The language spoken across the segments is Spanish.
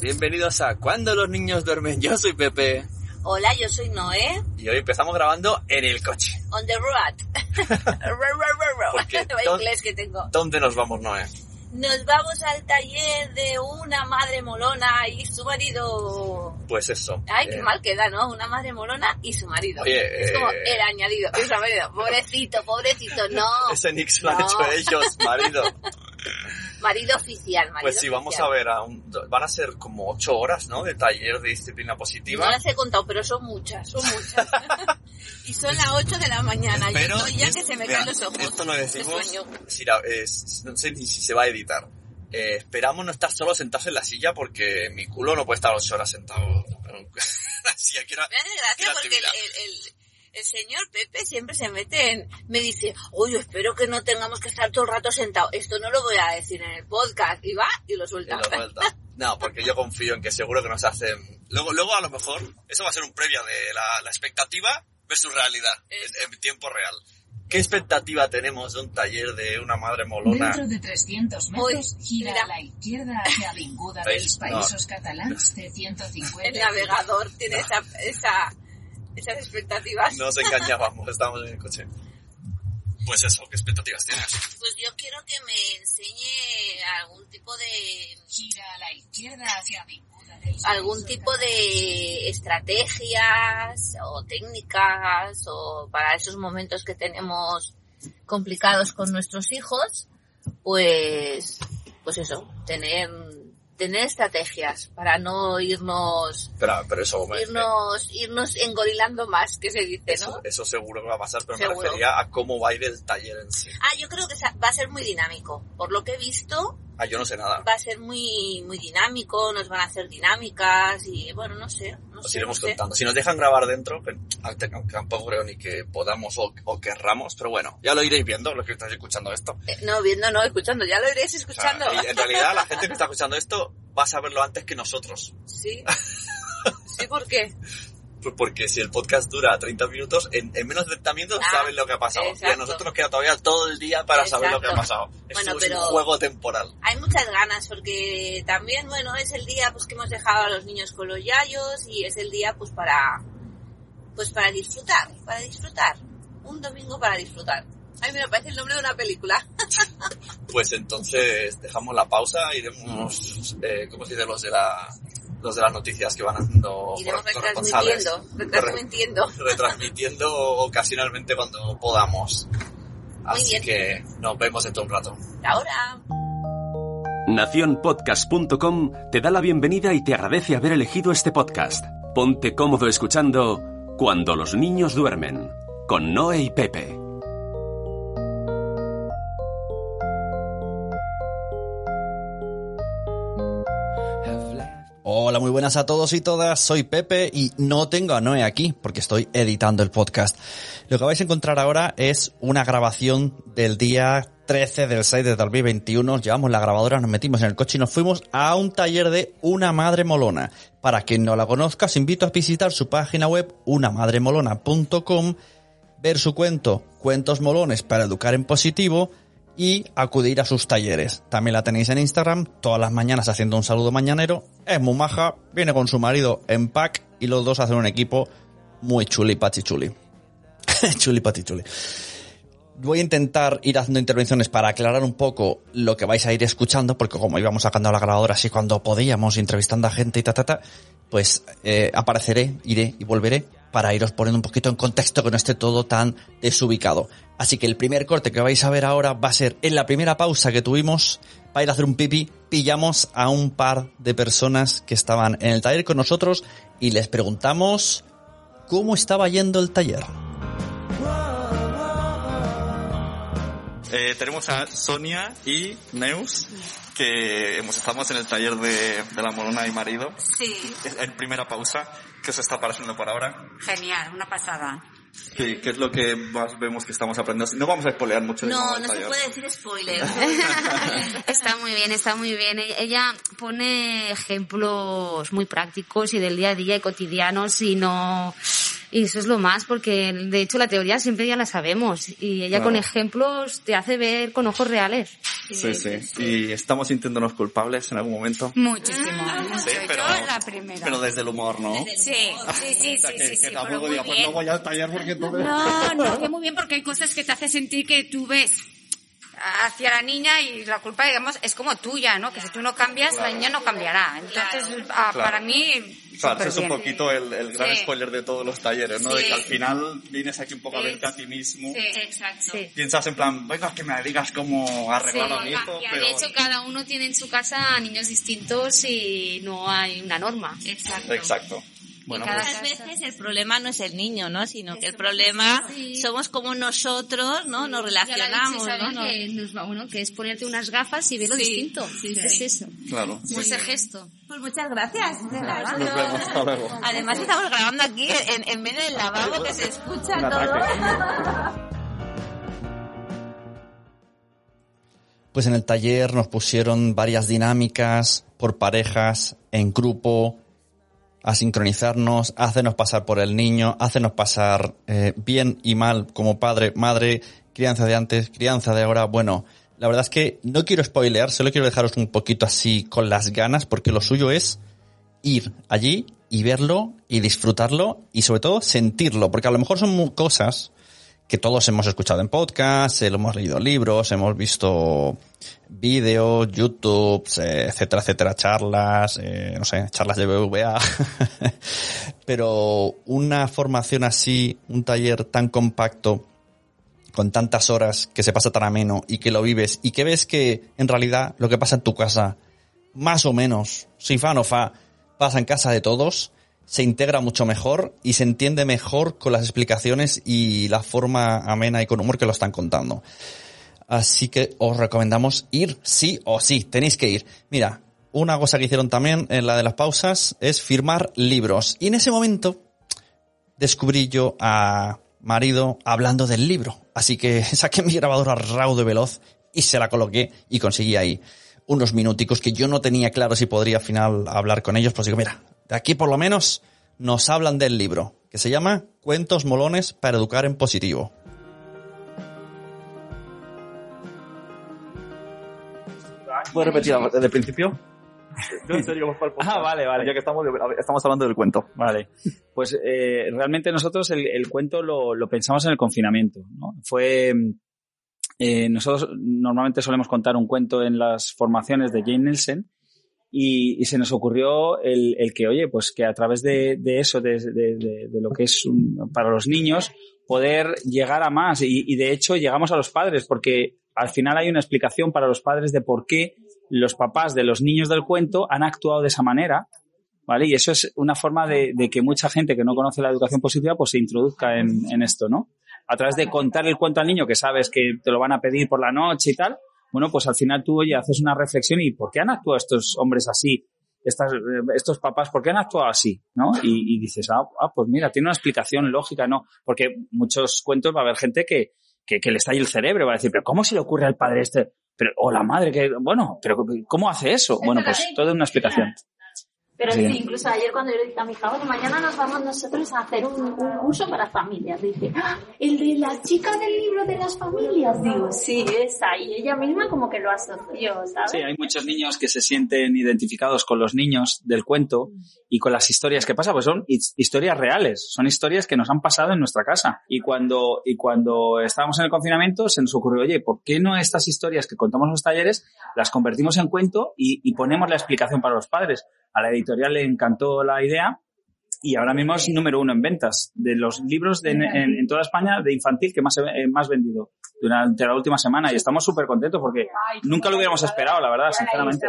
Bienvenidos a Cuando los niños duermen. Yo soy Pepe. Hola, yo soy Noé. Y hoy empezamos grabando en el coche. On the road. Porque inglés que tengo. ¿Dónde nos vamos, Noé? Nos vamos al taller de una madre molona y su marido. Pues eso. Ay, qué eh, mal queda, ¿no? Una madre molona y su marido. Oye, es como eh, el añadido. Y su marido. Pobrecito, pobrecito, no. Ese Nix lo han hecho ellos, marido. Marido oficial, marido Pues sí, vamos a oficial. ver. a un- van a ser como ocho horas, ¿no? De taller de disciplina No positiva. las he contado, pero son muchas, son muchas. y son las 8 de la mañana. Pero Yo estoy ya es- que se me mira, caen los ojos. Esto lo de decimos. si la- es- no sé ni si se va a editar. Eh, esperamos no estar solo sentados en la silla porque mi culo no puede estar ocho horas sentado la silla. Me hace gracia porque el, el- el señor Pepe siempre se mete en... Me dice, oye, espero que no tengamos que estar todo el rato sentado. Esto no lo voy a decir en el podcast. Y va y lo Y suelta. lo suelta. No, porque yo confío en que seguro que nos hacen... Luego, luego a lo mejor, eso va a ser un previo de la, la expectativa versus realidad, en, en tiempo real. ¿Qué expectativa tenemos de un taller de una madre molona? Dentro de 300 metros, gira mira. a la izquierda hacia Avinguda ¿Veis? dels Països Catalans C150. El navegador tiene esa, esa, esas expectativas. Nos engañábamos, estábamos en el coche. Pues eso, ¿qué expectativas tienes? Pues yo quiero que me enseñe algún tipo de... Gira a la izquierda hacia algún tipo de estrategias o técnicas o para esos momentos que tenemos complicados con nuestros hijos, pues, pues eso, tener, tener estrategias para no irnos, Pero, pero eso, me- irnos, irnos engorilando más, que se dice, eso, ¿no? eso seguro que va a pasar, pero me Seguro. refería a cómo va a ir el taller en sí. Ah, yo creo que va a ser muy dinámico. Por lo que he visto, Ah, yo no sé nada. va a ser muy, muy dinámico, nos van a hacer dinámicas y bueno, no sé, Os iremos contando. Si nos dejan grabar dentro, que aunque tampoco creo ni que podamos o, o querramos, pero bueno, ya lo iréis viendo, los que estáis escuchando esto. Eh, No, viendo, no, escuchando, ya lo iréis O sea, escuchando. y en realidad, la gente que está escuchando esto va a saberlo antes que nosotros. Sí. Sí, ¿por qué? Pues Porque si el podcast dura 30 minutos, en, en menos de 30 minutos Ah, saben lo que ha pasado. Y a exacto. nosotros nos queda todavía todo el día para saber lo que ha Exacto. pasado. Bueno, es un juego temporal. Hay muchas ganas porque también, bueno, es el día pues que hemos dejado a los niños con los yayos y es el día pues para pues para disfrutar, para disfrutar. Un domingo para disfrutar. Ay, me parece el nombre de una película. Pues entonces dejamos la pausa, iremos, eh, ¿cómo se dice? Los de la, los de las noticias que van haciendo Iremos corresponsales. retransmitiendo, retransmitiendo. retransmitiendo ocasionalmente cuando podamos. Así bien. que nos vemos dentro de un rato. Ahora. Naciónpodcast.com te da la bienvenida y te agradece haber elegido este podcast. Ponte cómodo escuchando Cuando los niños duermen, con Noé y Pepe. Buenas a todos y todas. Soy Pepe y no tengo a Noé aquí porque estoy editando el podcast. Lo que vais a encontrar ahora es una grabación del día 13 del 6 de 2021. Llevamos la grabadora, nos metimos en el coche y nos fuimos a un taller de Una Madre Molona. Para quien no la conozca, os invito a visitar su página web unamadremolona.com, ver su cuento Cuentos Molones para Educar en Positivo y acudir a sus talleres. También la tenéis en Instagram, todas las mañanas haciendo un saludo mañanero. Es muy maja, viene con su marido en pack y los dos hacen un equipo muy chuli pachi chuli. chuli pachi chuli. Voy a intentar ir haciendo intervenciones para aclarar un poco lo que vais a ir escuchando, porque como íbamos sacando la grabadora así cuando podíamos, entrevistando a gente y ta ta ta, pues eh, apareceré, iré y volveré para iros poniendo un poquito en contexto que no esté todo tan desubicado. Así que el primer corte que vais a ver ahora va a ser en la primera pausa que tuvimos para ir a hacer un pipi, pillamos a un par de personas que estaban en el taller con nosotros y les preguntamos cómo estaba yendo el taller. Eh, tenemos a Sonia y Neus, que hemos, estamos en el taller de, de la Molona y Marido. Sí, En primera pausa, ¿qué os está pareciendo por ahora? genial, una pasada. ¿Qué, qué es lo que más vemos que estamos aprendiendo? No vamos a spoilear mucho. No, no se puede decir spoiler. Está muy bien, está muy bien. Ella- Ella pone ejemplos muy prácticos y del día a día y cotidianos y no, Y eso es lo más, porque de hecho la teoría siempre ya la sabemos. Y ella con Claro. ejemplos te hace ver con ojos reales. Sí, sí. Y estamos sintiéndonos culpables en algún momento. Muchísimo. Sí, pero, Yo la primera. pero desde el humor, ¿no? Sí, sí, sí, sí, O sea, que, sí, que sí, tampoco diga, pues no voy al taller porque entonces... No, no, que muy bien porque hay cosas que te hacen sentir que tú ves hacia la niña y la culpa, digamos, es como tuya, ¿no? Que si tú no cambias, la niña no cambiará. Entonces, ah, Claro. para mí, Claro, ese es un poquito el, el gran Sí. spoiler de todos los talleres, ¿no? De que al final vienes aquí un poco a verte a ti mismo. Sí, exacto. Piensas en plan, venga, que me digas cómo arreglar a mi hijo, pero... De hecho, cada uno tiene en su casa niños distintos y no hay una norma. Exacto. Exacto. Bueno, Muchas pues, veces el problema no es el niño, ¿no? Sino que el problema somos como nosotros, ¿no? Nos relacionamos, ¿no? Que, nos va- bueno, que es ponerte unas gafas y verlo Sí, distinto. sí, es sí. eso. claro. Es ese gesto. Pues muchas gracias. de verdad. Nos vemos, hasta luego. Además estamos grabando aquí en, en medio del lavabo que se escucha Un todo. Pues en el taller nos pusieron varias dinámicas por parejas, en grupo, a sincronizarnos, a hacernos pasar por el niño, a hacernos pasar eh, bien y mal como padre, madre, crianza de antes, crianza de ahora. Bueno, la verdad es que no quiero spoilear, solo quiero dejaros un poquito así con las ganas, porque lo suyo es ir allí y verlo y disfrutarlo y sobre todo sentirlo, porque a lo mejor son cosas que todos hemos escuchado en podcast, eh, hemos leído libros, hemos visto vídeos, YouTube, eh, etcétera, etcétera, charlas, eh, no sé, charlas de BBVA. Pero una formación así, un taller tan compacto, con tantas horas, que se pasa tan ameno y que lo vives y que ves que en realidad lo que pasa en tu casa, más o menos, sin fa no fa, pasa en casa de todos, se integra mucho mejor y se entiende mejor con las explicaciones y la forma amena y con humor que lo están contando. Así que os recomendamos ir sí o sí, tenéis que ir. Mira, una cosa que hicieron también en la de las pausas es firmar libros. Y en ese momento descubrí yo a marido hablando del libro. Así que saqué mi grabadora raudo y veloz y se la coloqué y conseguí ahí unos minuticos que yo no tenía claro si podría al final hablar con ellos. Pues digo, mira, de aquí por lo menos nos hablan del libro, que se llama Cuentos Molones para Educar en Positivo. ¿Puedes repetir desde el principio? No, en serio, vamos para el podcast. Ah, vale, vale. Ya que estamos, estamos hablando del cuento. Vale. Pues eh, realmente nosotros el, el cuento lo, lo pensamos en el confinamiento. ¿no? Fue. eh, nosotros normalmente solemos contar un cuento en las formaciones de Jane Nielsen y, se nos ocurrió el, que, oye, pues que a través de, eso, de, lo que es para los niños, poder llegar a más. Y, de hecho llegamos a los padres porque al final hay una explicación para los padres de por qué los papás de los niños del cuento han actuado de esa manera ¿vale? Y eso es una forma de, que mucha gente que no conoce la educación positiva pues se introduzca en esto, ¿no? A través de contar el cuento al niño que sabes que te lo van a pedir por la noche y tal, bueno, pues al final tú, oye, haces una reflexión y ¿por qué han actuado estos hombres así? Estas, eh, estos papás, ¿por qué han actuado así? ¿No? Y, y dices, ah, ah, pues mira, tiene una explicación lógica, ¿no? Porque muchos cuentos va a haber gente que, que, que le está ahí el cerebro, va a decir, pero ¿cómo se le ocurre al padre este? Pero, o la madre que, bueno, pero ¿cómo hace eso? Bueno, pues toda una explicación. Pero Sí. sí, incluso ayer cuando yo le dije a mi hija, "Oye, mañana nos vamos nosotros a hacer un, un curso para familias. Dice, "Ah, el de la chica del libro de las familias. Digo, sí, esa. Y ella misma como que lo asoció, ¿sabes? Sí, hay muchos niños que se sienten identificados con los niños del cuento y con las historias que pasa, pues son his- historias reales, son historias que nos han pasado en nuestra casa. Y cuando, y cuando estábamos en el confinamiento se nos ocurrió, oye, ¿por qué no estas historias que contamos en los talleres las convertimos en cuento y, y ponemos la explicación para los padres? A la editorial le encantó la idea y ahora mismo es número uno en ventas de los libros en, toda España de infantil que más, eh, más vendido durante la última semana y estamos súper contentos porque nunca lo hubiéramos esperado, la verdad, sinceramente.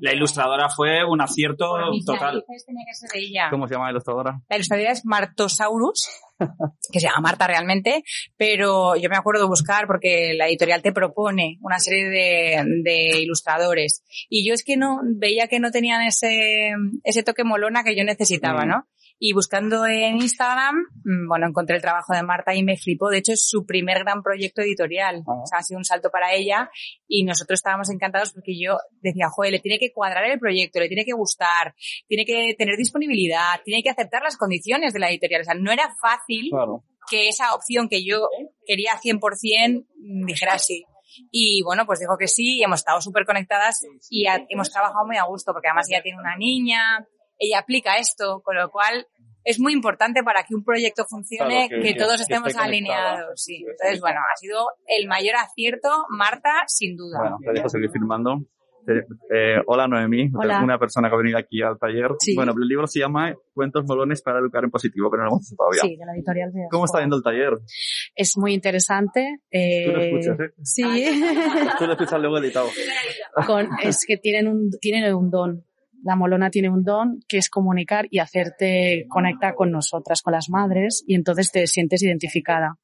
La ilustradora fue un acierto total. Tenía que ser ella. ¿Cómo se llama la ilustradora? La ilustradora es Martosaurus, que se llama Marta realmente, pero yo me acuerdo de buscar porque la editorial te propone una serie de, de ilustradores y yo es que no veía que no tenían ese, ese toque molona que yo necesitaba, Mm. ¿no? Y buscando en Instagram, mm, bueno, encontré el trabajo de Marta y me flipó. De hecho, es su primer gran proyecto editorial. Ah. O sea, ha sido un salto para ella y nosotros estábamos encantados porque yo decía, joder, le tiene que cuadrar el proyecto, le tiene que gustar, tiene que tener disponibilidad, tiene que aceptar las condiciones de la editorial. O sea, no era fácil Claro. que esa opción que yo quería 100% dijera sí. Y bueno, pues dijo que sí y hemos estado súper conectadas y hemos trabajado muy a gusto porque además ella tiene una niña, ella aplica esto, con lo cual es muy importante para que un proyecto funcione Claro, que- que, todos que estemos alineados. Sí. Entonces, bueno, ha sido el mayor acierto, Marta, sin duda. Bueno, te dejo seguir firmando. Eh, eh, hola Noemí, Hola. una persona que ha venido aquí al taller. Sí. Bueno, el libro se llama Cuentos molones para educar en positivo, pero no lo hemos hecho todavía. Sí, de la editorial Veo. ¿Cómo está yendo el taller? Es muy interesante. eh, Tú lo escuchas, ¿eh? Sí. Tú lo escuchas luego editado. Con- es que tienen un, tienen un don. La molona tiene un don que es comunicar y hacerte conectar con nosotras, con las madres, y entonces te sientes identificada.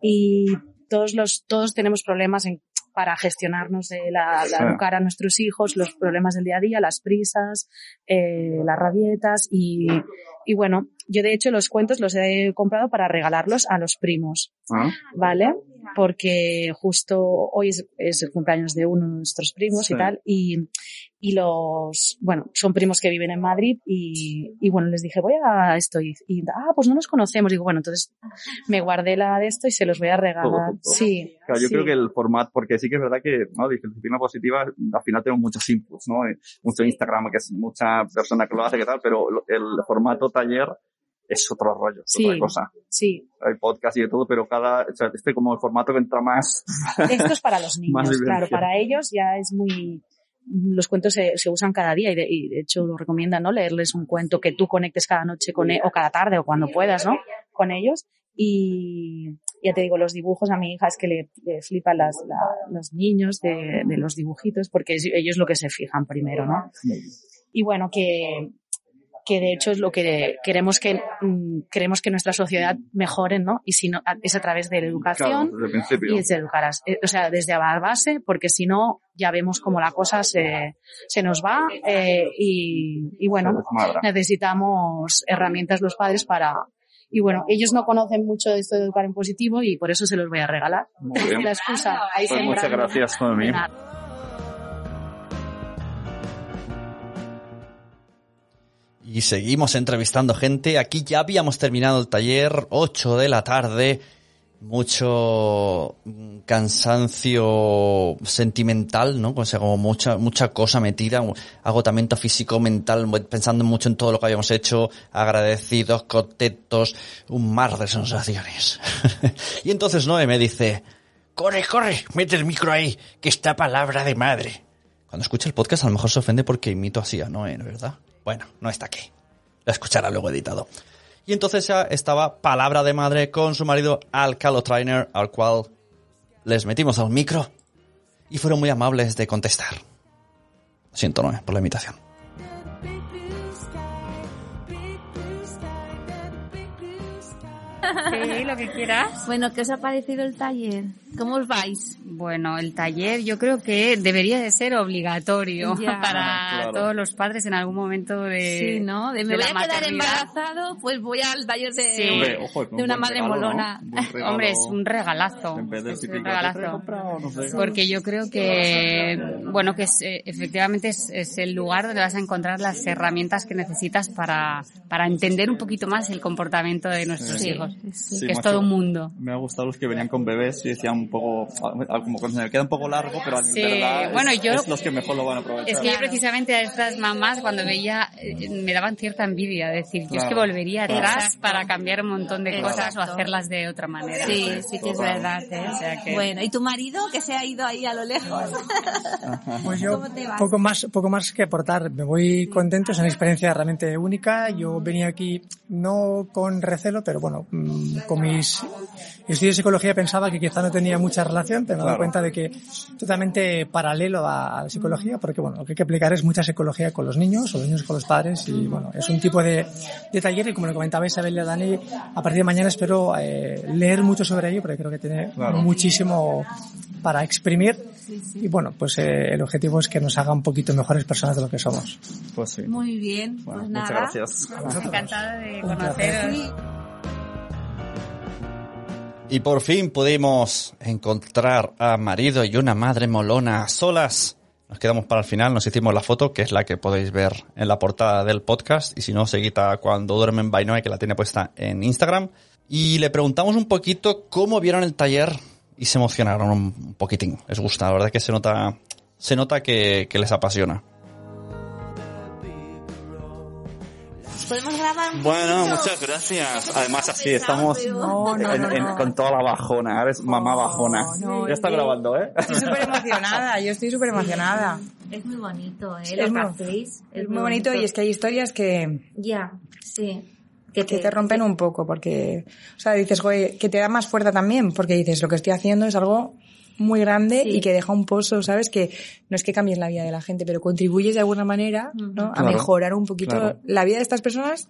Y todos los, todos tenemos problemas en, para gestionarnos de la, la educar a nuestros hijos, los problemas del día a día, las prisas, eh, las rabietas y, y bueno, yo de hecho los cuentos los he comprado para regalarlos a los primos. Ah. ¿vale? Porque justo hoy es, es el cumpleaños de uno de nuestros primos Sí. y tal, y, y los, bueno, son primos que viven en Madrid y, y bueno, les dije, voy a esto y, y, ah, pues no nos conocemos. Digo, bueno, entonces me guardé la de esto y se los voy a regalar. Todo junto. Sí. Claro, yo sí. creo que el formato, porque sí que es verdad que, ¿no? Disciplina positiva, al final tenemos muchos inputs, ¿no? Eh, Mucho Instagram, que es mucha persona que lo hace, que tal, pero el formato taller es otro rollo, es Sí. otra cosa. Sí. Hay podcast y de todo, pero cada, o sea, este como el formato que entra más. Esto es para los niños, claro, para ellos ya es muy, los cuentos se, se usan cada día y de, y de hecho lo recomiendan, ¿no? Leerles un cuento que tú conectes cada noche con e- o cada tarde o cuando puedas, ¿no? Con ellos. Y ya te digo, los dibujos a mi hija es que le, le flipan las, la- los niños de, de los dibujitos porque ellos lo que se fijan primero, ¿no? Y bueno, que, que de hecho es lo que queremos que mm, queremos que nuestra sociedad mejore, ¿no? Y si no, es a través de la educación Claro, desde y desde educar, eh, o sea, desde la base, porque si no ya vemos cómo la cosa se, se nos va eh, y, y bueno, necesitamos herramientas los padres para y bueno, ellos no conocen mucho de esto de educar en positivo y por eso se los voy a regalar. Muy bien. La excusa. Ahí Pues muchas gracias. Y seguimos entrevistando gente. Aquí ya habíamos terminado el taller, 8 de la tarde. Mucho mm, cansancio sentimental, ¿no? O como mucha, mucha cosa metida, agotamiento físico, mental, pensando mucho en todo lo que habíamos hecho, agradecidos, contentos, un mar de sensaciones. y entonces Noé me dice, corre, corre, mete el micro ahí, que está palabra de madre. Cuando escuche el podcast a lo mejor se ofende porque imito así a Noé, ¿verdad? Bueno, no está aquí. La escuchará luego editado. Y entonces ya estaba palabra de madre con su marido Alcalo Trainer, al cual les metimos al micro y fueron muy amables de contestar. Siento, Noé, por la imitación. Sí, lo que quieras. Bueno, ¿qué os ha parecido el taller? ¿Cómo os vais? Bueno, el taller yo creo que debería de ser obligatorio Ya. para Claro. todos los padres en algún momento de Sí, ¿no? De me de voy a quedar embarazado, pues voy al taller de, Sí. Hombre, ojo, de una madre molona. Hombre, es un regalazo. En vez del Es un regalazo. "Te he comprado", no sé. Porque yo creo que, bueno, que es, eh, efectivamente es, es el lugar donde vas a encontrar las herramientas que necesitas para, para entender un poquito más el comportamiento de nuestros Sí. hijos. Sí, que es todo un mundo. Me ha gustado los que venían con bebés y decían un poco, ah, como que se me queda un poco largo, pero Sí, de verdad bueno, es, yo- es los que mejor lo van a aprovechar. Es que yo precisamente a estas mamás cuando veía eh, me daban cierta envidia, decir, yo es que volvería claro. atrás Exacto. para cambiar un montón de cosas o hacerlas de otra manera. Sí, sí que es verdad. ¿eh? O sea que- Bueno, ¿y tu marido que se ha ido ahí a lo lejos? Pues yo ¿Cómo te vas? poco más, poco más que aportar. Me voy contento, es una experiencia realmente única. Yo venía aquí no con recelo, pero bueno, con mis estudios de psicología pensaba que quizá no tenía mucha relación, pero me he dado cuenta de que es totalmente paralelo a, la psicología, porque bueno, lo que hay que aplicar es mucha psicología con los niños o los niños con los padres y bueno, es un tipo de, de taller y como le comentaba Isabel y a Dani, a partir de mañana espero eh, leer mucho sobre ello porque creo que tiene Claro. muchísimo para exprimir y bueno, pues eh, el objetivo es que nos haga un poquito mejores personas de lo que somos. Pues sí. Muy bien, Bueno, pues muchas nada. gracias. Encantada de conoceros. Y por fin pudimos encontrar a marido y una madre molona solas. Nos quedamos para el final, nos hicimos la foto, que es la que podéis ver en la portada del podcast. Y si no, seguid a cuando duermen Bainoe, que la tiene puesta en Instagram. Y le preguntamos un poquito cómo vieron el taller y se emocionaron un poquitín. Les gusta, la verdad que se nota, se nota que les apasiona. ¿Podemos grabar un Bueno, poquito? muchas gracias. Además, así Pesado, estamos No, no, en- no, en- con toda la bajona. Eres mamá bajona. no, ya está es que- grabando, ¿eh? Estoy súper emocionada, yo estoy súper emocionada. Es muy bonito, ¿eh? Es que hacéis. Es muy bonito y es que hay historias que, Ya, sí. que te rompen un poco porque, o sea, dices, joder, que te da más fuerza también porque dices, lo que estoy haciendo es algo muy grande Sí. y que deja un pozo, ¿sabes? Que no es que cambies la vida de la gente, pero contribuyes de alguna manera, ¿no? A mejorar un poquito claro. la vida de estas personas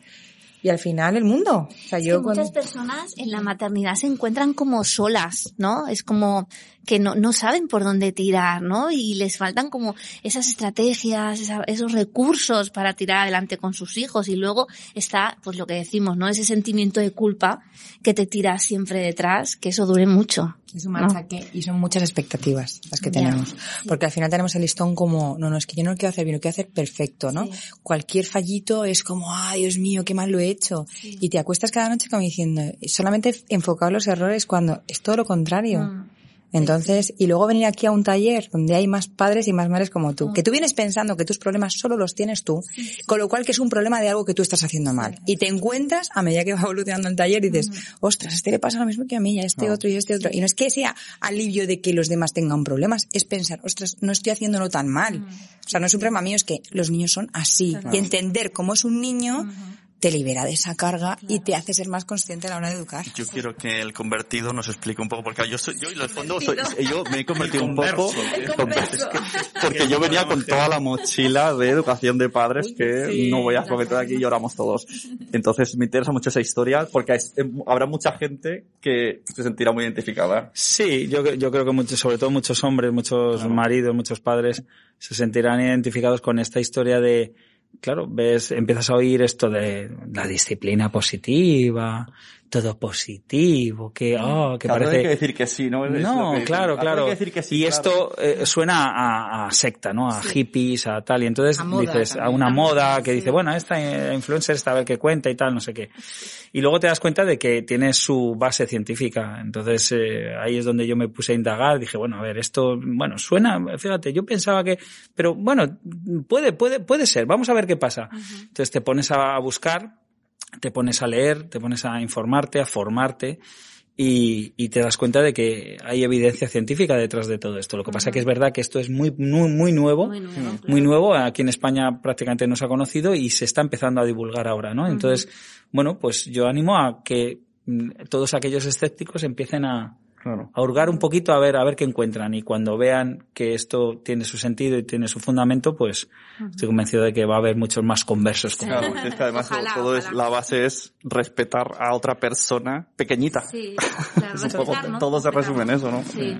y al final el mundo. O sea, yo cuando- muchas personas en la maternidad se encuentran como solas, ¿no? Es como que no, no saben por dónde tirar, ¿no? Y les faltan como esas estrategias, esa- esos recursos para tirar adelante con sus hijos. Y luego está, pues lo que decimos, ¿no? Ese sentimiento de culpa que te tira siempre detrás, que eso dure mucho. Es un ¿no? machaque y son muchas expectativas las que tenemos. Porque al final tenemos el listón como, no, no, es que yo no lo quiero hacer bien, lo quiero hacer perfecto, ¿no? Cualquier fallito es como, ay, Dios mío, qué mal lo he hecho. Y te acuestas cada noche como diciendo, solamente enfocado en los errores cuando es todo lo contrario. Mm. Entonces, y luego venir aquí a un taller donde hay más padres y más madres como tú, que tú vienes pensando que tus problemas solo los tienes tú, con lo cual que es un problema de algo que tú estás haciendo mal. Y te encuentras a medida que va evolucionando el taller y dices, ostras, a este le pasa lo mismo que a mí, y a este otro y a este otro. Y no es que sea alivio de que los demás tengan problemas, es pensar, ostras, no estoy haciéndolo tan mal. O sea, no es un problema mío, es que los niños son así. Y entender cómo es un niño te libera de esa carga y te hace ser más consciente a la hora de educar. Yo quiero que el convertido nos explique un poco, porque yo soy, yo en el fondo soy, yo me he convertido un poco, es que- porque yo venía con toda la mochila de educación de padres que no voy a comentar aquí y lloramos todos. Entonces me interesa mucho esa historia porque es- em, habrá mucha gente que se sentirá muy identificada. Sí, yo, yo creo que muchos, sobre todo muchos hombres, muchos maridos, muchos padres se sentirán identificados con esta historia de, claro, ves, empiezas a oír esto de la disciplina positiva, todo positivo, que, oh, que Claro, parece... hay que decir que sí, ¿no? Es No, que- claro, hay claro. que decir que sí, y claro. esto eh, suena a, a secta, ¿no? A hippies, a tal. Y entonces A dices, a también. una A moda moda, que sí. dice, bueno, esta eh, influencer está a ver qué cuenta y tal, no sé qué. Y luego te das cuenta de que tiene su base científica. Entonces eh, ahí es donde yo me puse a indagar. Dije, bueno, a ver, esto, bueno, suena, fíjate, yo pensaba que, pero bueno, puede, puede, puede ser. Vamos a ver qué pasa. Entonces te pones a buscar te pones a leer, te pones a informarte, a formarte y, y te das cuenta de que hay evidencia científica detrás de todo esto. Lo que pasa que es verdad que esto es muy, muy, muy nuevo, Muy nuevo, muy nuevo. Aquí en España prácticamente no se ha conocido y se está empezando a divulgar ahora, ¿no? Entonces, bueno, pues yo animo a que mm, todos aquellos escépticos empiecen a, Claro. a hurgar un poquito a ver, a ver qué encuentran y cuando vean que esto tiene su sentido y tiene su fundamento, pues estoy convencido de que va a haber muchos más conversos. como Claro, es que además Ojalá, todo es, la base es respetar a otra persona pequeñita. Sí, claro, Es un poco- respetar, ¿no? todo se resume en eso, ¿no? Sí.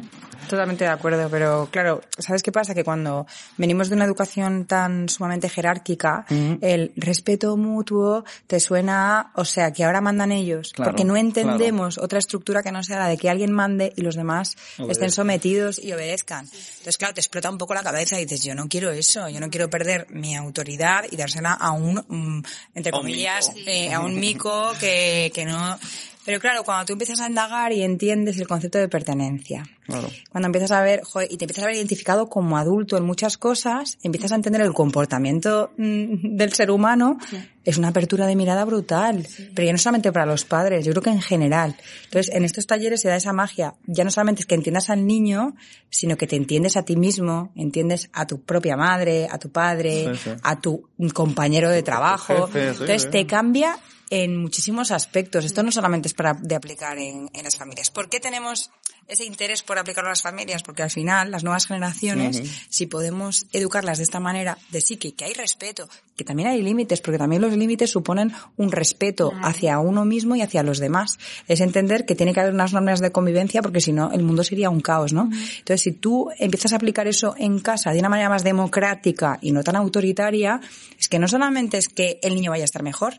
Totalmente de acuerdo, pero claro, ¿sabes qué pasa? Que cuando venimos de una educación tan sumamente jerárquica, el respeto mutuo te suena, o sea, que ahora mandan ellos, Claro, porque no entendemos otra estructura que no sea la de que alguien mande y los demás estén Obedezcan. sometidos y obedezcan. Entonces, claro, te explota un poco la cabeza y dices, yo no quiero eso, yo no quiero perder mi autoridad y dársela a un, mm, entre comillas, eh, a un mico que, que no... Pero claro, cuando tú empiezas a indagar y entiendes el concepto de pertenencia Claro. Cuando empiezas a ver, joder, y te empiezas a ver identificado como adulto en muchas cosas, empiezas a entender el comportamiento mm, del ser humano, es una apertura de mirada brutal. Pero ya no solamente para los padres, yo creo que en general. Entonces, en estos talleres se da esa magia. Ya no solamente es que entiendas al niño, sino que te entiendes a ti mismo, entiendes a tu propia madre, a tu padre, Sí, a tu compañero de trabajo. jefe, Entonces, te cambia en muchísimos aspectos. Esto no solamente es para de aplicar en, en las familias. ¿Por qué tenemos ese interés por aplicarlo a las familias? Porque al final, las nuevas generaciones, si podemos educarlas de esta manera, de sí, que, que hay respeto, que también hay límites, porque también los límites suponen un respeto hacia uno mismo y hacia los demás. Es entender que tiene que haber unas normas de convivencia, porque si no, el mundo sería un caos, ¿no? Entonces, si tú empiezas a aplicar eso en casa de una manera más democrática y no tan autoritaria, es que no solamente es que el niño vaya a estar mejor,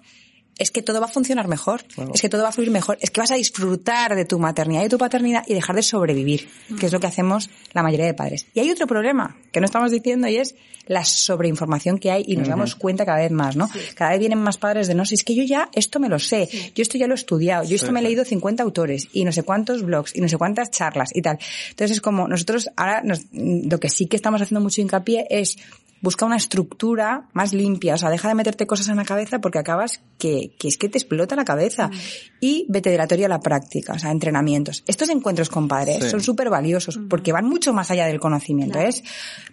es que todo va a funcionar mejor, es que todo va a fluir mejor, es que vas a disfrutar de tu maternidad y de tu paternidad y dejar de sobrevivir, que es lo que hacemos la mayoría de padres. Y hay otro problema que no estamos diciendo y es la sobreinformación que hay y nos damos cuenta cada vez más, ¿no? Cada vez vienen más padres de no, si es que yo ya esto me lo sé, yo esto ya lo he estudiado, yo esto Sí, me he leído 50 autores y no sé cuántos blogs y no sé cuántas charlas y tal. Entonces es como nosotros ahora nos- lo que sí que estamos haciendo mucho hincapié es busca una estructura más limpia, o sea, deja de meterte cosas en la cabeza porque acabas que, que es que te explota la cabeza. Y vete de la teoría a la práctica, o sea, entrenamientos. Estos encuentros con padres Sí. son súper valiosos porque van mucho más allá del conocimiento. Es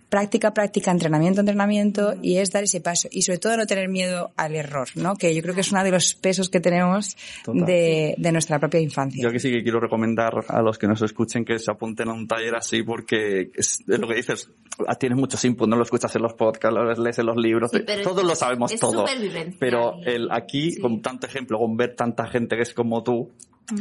práctica, práctica, entrenamiento, entrenamiento y es dar ese paso. Y sobre todo no tener miedo al error, ¿no? Que yo creo que es uno de los pesos que tenemos de, de nuestra propia infancia. Yo aquí sí que quiero recomendar a los que nos escuchen que se apunten a un taller así porque es, es lo que dices, tienes muchos inputs, no lo escuchas en los podcasts, lo lees en los libros, Sí, pero todos es- lo sabemos es todo. Pero el aquí, con tanto ejemplo, con ver tanta gente que es como tú,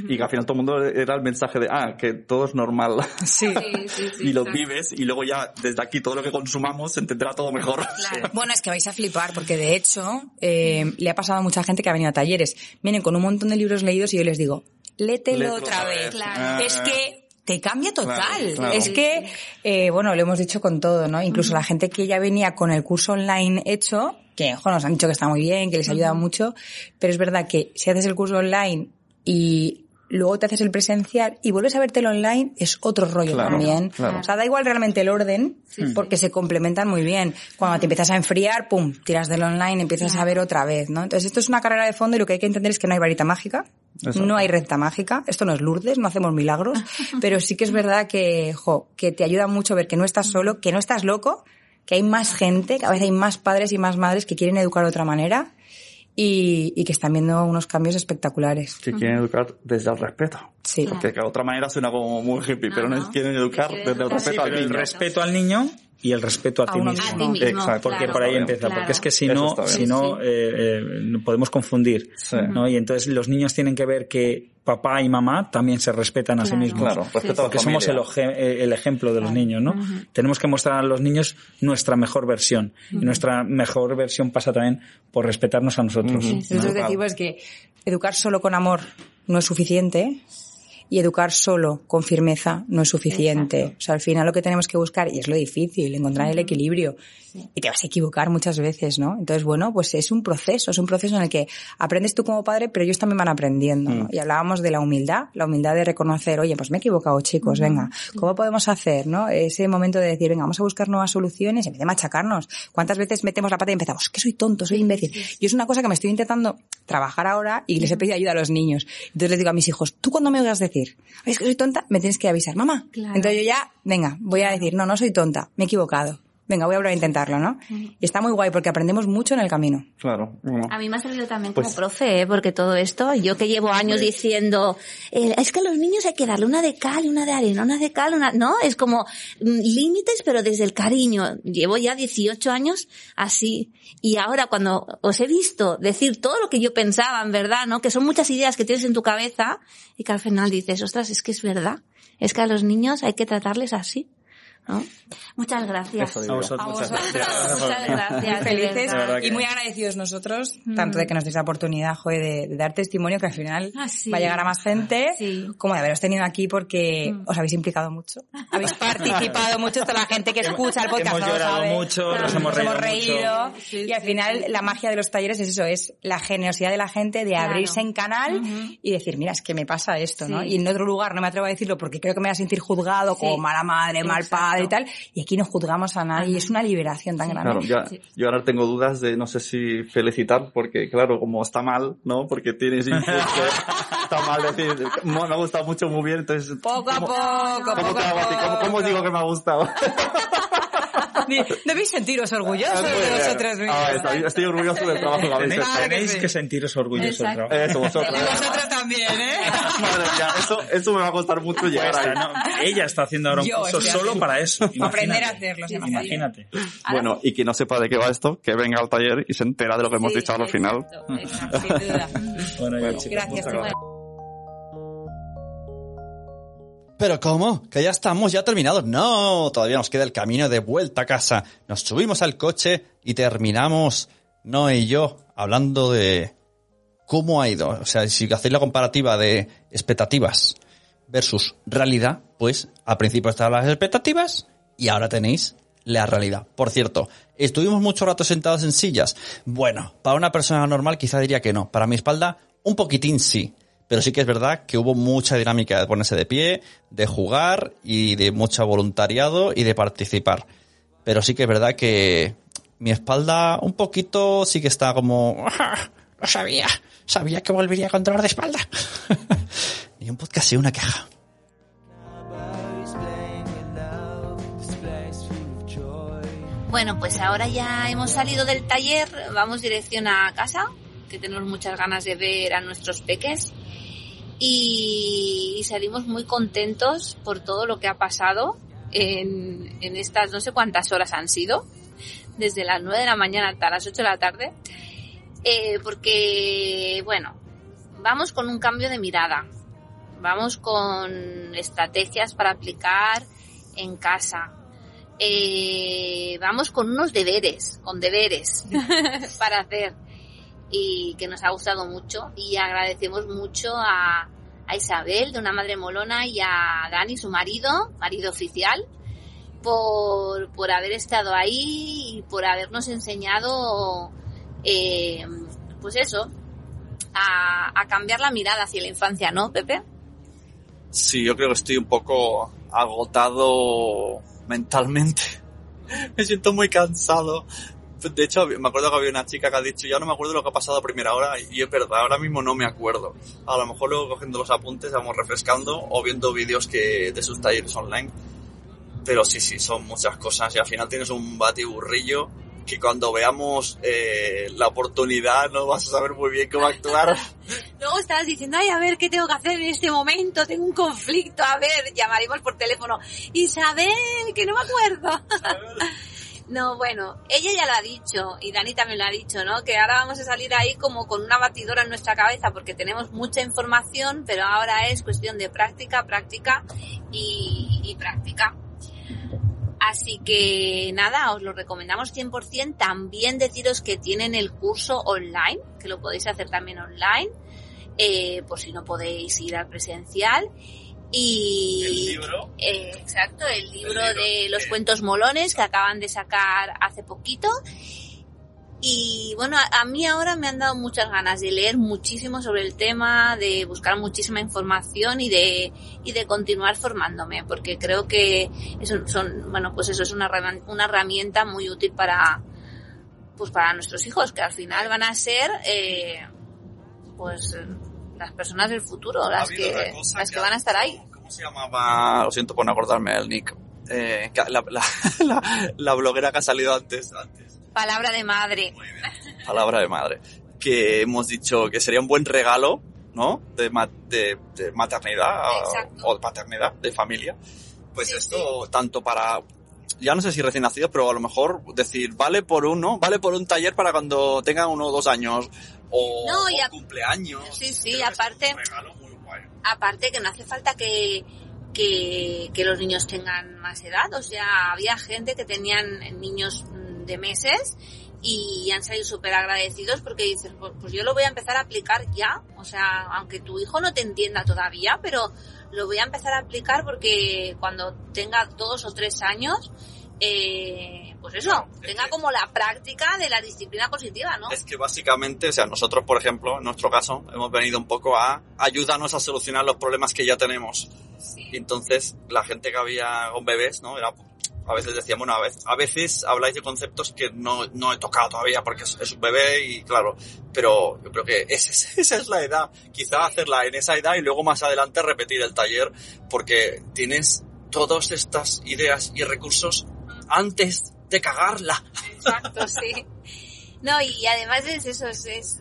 y que al final todo el mundo era el mensaje de, ah, que todo es normal. Sí. y lo vives y luego ya desde aquí todo lo que consumamos se entenderá todo mejor. Bueno, es que vais a flipar porque de hecho eh, le ha pasado a mucha gente que ha venido a talleres. Vienen con un montón de libros leídos y yo les digo, lételo otra otra vez. vez. Claro. Es que te cambia total. Claro, claro. Es que, eh, bueno, lo hemos dicho con todo, ¿no? Incluso la gente que ya venía con el curso online hecho, que ojo, nos han dicho que está muy bien, que les ayuda mucho, pero es verdad que si haces el curso online y luego te haces el presencial y vuelves a verte el online, es otro rollo Claro, también. claro. O sea, da igual realmente el orden, porque se complementan muy bien. Cuando te empiezas a enfriar, pum, tiras del online, empiezas a ver otra vez, ¿no? Entonces esto es una carrera de fondo y lo que hay que entender es que no hay varita mágica, Exacto. no hay recta mágica, esto no es Lourdes, no hacemos milagros, pero sí que es verdad que, jo, que te ayuda mucho ver que no estás solo, que no estás loco, que hay más gente, cada vez hay más padres y más madres que quieren educar de otra manera y, y que están viendo unos cambios espectaculares. Que quieren educar desde el respeto. Sí. Porque de otra manera suena como muy hippie, pero no, es quieren educar desde el respeto Sí, al pero el niño. respeto al niño y el respeto a, A ti mismo. mismo. A ti mismo, Exacto. Porque claro. por ahí empieza. bien. Porque es que si no, si no, eh, eh, no podemos confundir. Sí. ¿no? Y entonces los niños tienen que ver que papá y mamá también se respetan a sí mismos. Claro, respeto Porque somos el, eh, el ejemplo de los niños, ¿no? Tenemos que mostrar a los niños nuestra mejor versión. Y nuestra mejor versión pasa también por respetarnos a nosotros. Nosotros decimos que educar solo con amor no es suficiente y educar solo con firmeza no es suficiente. O sea, al final lo que tenemos que buscar, y es lo difícil, encontrar el equilibrio. Y te vas a equivocar muchas veces, ¿no? Entonces, bueno, pues es un proceso, es un proceso en el que aprendes tú como padre, pero ellos también van aprendiendo. ¿no? Y hablábamos de la humildad, la humildad de reconocer, oye, pues me he equivocado, chicos, venga, ¿cómo podemos hacer, no? Ese momento de decir, venga, vamos a buscar nuevas soluciones en vez de machacarnos. ¿Cuántas veces metemos la pata y empezamos, que soy tonto, soy imbécil? Y es una cosa que me estoy intentando trabajar ahora y les he pedido ayuda a los niños. Entonces les digo a mis hijos, tú cuando me oigas decir, "Ay, es que soy tonta, me tienes que avisar, mamá. Claro. Entonces yo ya, venga, voy a decir, no, no soy tonta, me he equivocado. Venga, voy a volver a intentarlo, ¿no? Y está muy guay porque aprendemos mucho en el camino. Claro. bueno. A mí me ha servido también Pues- como profe, ¿eh? porque todo esto, yo que llevo años diciendo, eh, es que a los niños hay que darle una de cal y una de arena, una de cal, una, no, es como mm, límites, pero desde el cariño. Llevo ya 18 años así. Y ahora cuando os he visto decir todo lo que yo pensaba, en verdad, ¿no? Que son muchas ideas que tienes en tu cabeza y que al final dices, ostras, es que es verdad. Es que a los niños hay que tratarles así. ¿No? Muchas gracias. A vosotros, A muchas vosotros. gracias. Muchas gracias. Felices y muy agradecidos nosotros, Mm. tanto de que nos deis la oportunidad, joder, de, de dar testimonio que al final Ah, sí. va a llegar a más gente, Sí. como de haberos tenido aquí porque Mm. os habéis implicado mucho, habéis participado mucho, toda la gente que escucha el podcast Hemos lo llorado sabe. mucho, nos hemos reído mucho. Sí, y al final la magia de los talleres es eso, es la generosidad de la gente de Claro. abrirse en canal y decir, mira, es que me pasa esto, ¿no? Y en otro lugar no me atrevo a decirlo porque creo que me voy a sentir juzgado como mala madre, mal Exacto. padre y tal, y aquí no juzgamos a nadie y es una liberación tan grande. Claro, ya, yo ahora tengo dudas de no sé si felicitar, porque claro, como está mal, ¿no? Porque tienes impulso, está mal decir, "Mo- me ha gustado mucho, muy bien, entonces... Poco a ¿cómo- poco, ¿Cómo poco te a hago a ti? ¿Cómo, poco. cómo digo que me ha gustado? Debéis sentiros orgullosos de vosotros mismos. Ah, estoy, orgulloso del trabajo que habéis hecho. tenéis que sentiros orgullosos del trabajo. Eso. Y vosotros también, ¿eh? Madre mía, eso, eso me va a costar mucho llegar Cuesta, ahí. ¿no? Ella está haciendo ahora un Yo curso solo para eso. Aprender a hacerlo, sí, Imagínate. Bueno, y quien no sepa de qué va esto, que venga al taller y se entera de lo que hemos dicho al final. exacto, exacto. Sin duda. Bueno, ya, chicos, Gracias, Pero ¿cómo? ¿Que ya estamos ya terminados? No, todavía nos queda el camino de vuelta a casa. Nos subimos al coche y terminamos, no y yo, hablando de cómo ha ido. O sea, si hacéis la comparativa de expectativas versus realidad, pues al principio estaban las expectativas y ahora tenéis la realidad. Por cierto, ¿estuvimos mucho rato sentados en sillas? Bueno, para una persona normal quizá diría que no. Para mi espalda, un poquitín sí. Pero sí que es verdad que hubo mucha dinámica de ponerse de pie, de jugar y de mucho voluntariado y de participar. Pero sí que es verdad que mi espalda un poquito sí que está como... Lo sabía, sabía que volvería con dolor de espalda. Ni un podcast y una queja. Bueno, pues ahora ya hemos salido del taller, vamos dirección a casa, que tenemos muchas ganas de ver a nuestros peques. Y salimos muy contentos por todo lo que ha pasado en, en estas no sé cuántas horas han sido, desde las 9 de la mañana hasta las 8 de la tarde, eh, porque, bueno, vamos con un cambio de mirada, vamos con estrategias para aplicar en casa, eh, vamos con unos deberes, con deberes para hacer y que nos ha gustado mucho y agradecemos mucho a, a Isabel de una madre molona y a Dani, su marido, marido oficial, por, por haber estado ahí y por habernos enseñado, eh, pues eso, a, a cambiar la mirada hacia la infancia, ¿no, Pepe? Sí, yo creo que estoy un poco agotado mentalmente. Me siento muy cansado. De hecho, me acuerdo que había una chica que ha dicho, ya no me acuerdo lo que ha pasado a primera hora, y es verdad, ahora mismo no me acuerdo. A lo mejor luego cogiendo los apuntes, vamos refrescando, o viendo vídeos que de sus talleres online. Pero sí, sí, son muchas cosas, y al final tienes un batiburrillo que cuando veamos eh, la oportunidad no vas a saber muy bien cómo actuar. Luego estabas diciendo, ay, a ver, ¿qué tengo que hacer en este momento? Tengo un conflicto, a ver, llamaremos por teléfono. Isabel, que no me acuerdo. No, bueno, ella ya lo ha dicho y Dani también lo ha dicho, ¿no? Que ahora vamos a salir ahí como con una batidora en nuestra cabeza porque tenemos mucha información, pero ahora es cuestión de práctica, práctica y, práctica. Así que nada, os lo recomendamos 100%. También deciros que tienen el curso online, que lo podéis hacer también online, eh, por si no podéis ir al presencial. Y El libro. eh, exacto, el libro, El libro de los cuentos molones que acaban de sacar hace poquito. Y bueno, a, a mí ahora me han dado muchas ganas de leer muchísimo sobre el tema, de buscar muchísima información y de, y de continuar formándome, porque creo que eso son, bueno, pues eso es una, herramienta- una herramienta muy útil para, pues para nuestros hijos, que al final van a ser, eh, pues, las personas del futuro, las que, las que van a estar ahí. ¿Cómo se llamaba? Lo siento por no acordarme del nick. Eh, la, la, la, la bloguera que ha salido antes, antes. Palabra de madre. Palabra de madre. Que hemos dicho que sería un buen regalo, ¿no? De, ma- de, de maternidad Exacto. o de paternidad, de familia. Pues Sí, esto, tanto para, ya no sé si recién nacidos, pero a lo mejor decir, vale por uno, vale por un taller para cuando tengan uno o dos años. O, No, o cumpleaños. Sí, sí, Creo aparte- aparte que no hace falta que que, que los niños tengan más edad. O sea, había gente que tenían niños mm, de meses y han salido súper agradecidos porque dicen, pues, pues, yo lo voy a empezar a aplicar ya. O sea, aunque tu hijo no te entienda todavía, pero lo voy a empezar a aplicar porque cuando tenga dos o tres años, eh, pues eso, tenga como la práctica de la disciplina positiva, ¿no? Es que básicamente, o sea, nosotros, por ejemplo, en nuestro caso, hemos venido un poco a ayudarnos a solucionar los problemas que ya tenemos. Y entonces, la gente que había con bebés, ¿no? Era a veces decíamos, bueno, a veces, a veces habláis de conceptos que no, no he tocado todavía porque es, un bebé y claro, pero yo creo que esa, esa es la edad. Quizá hacerla en esa edad y luego más adelante repetir el taller porque tienes todas estas ideas y recursos antes de cagarla. Exacto, sí. No, y además es eso, es,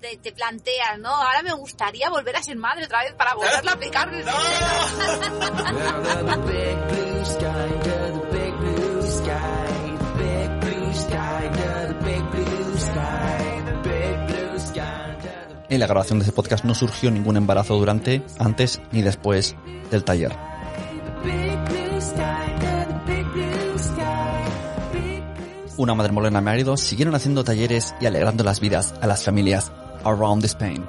te, te, planteas, ¿no? Ahora me gustaría volver a ser madre otra vez para volverla a aplicar. En la grabación de este podcast no surgió ningún embarazo durante, antes ni después del taller. Una madre molena y marido siguieron haciendo talleres y alegrando las vidas a las familias around Spain.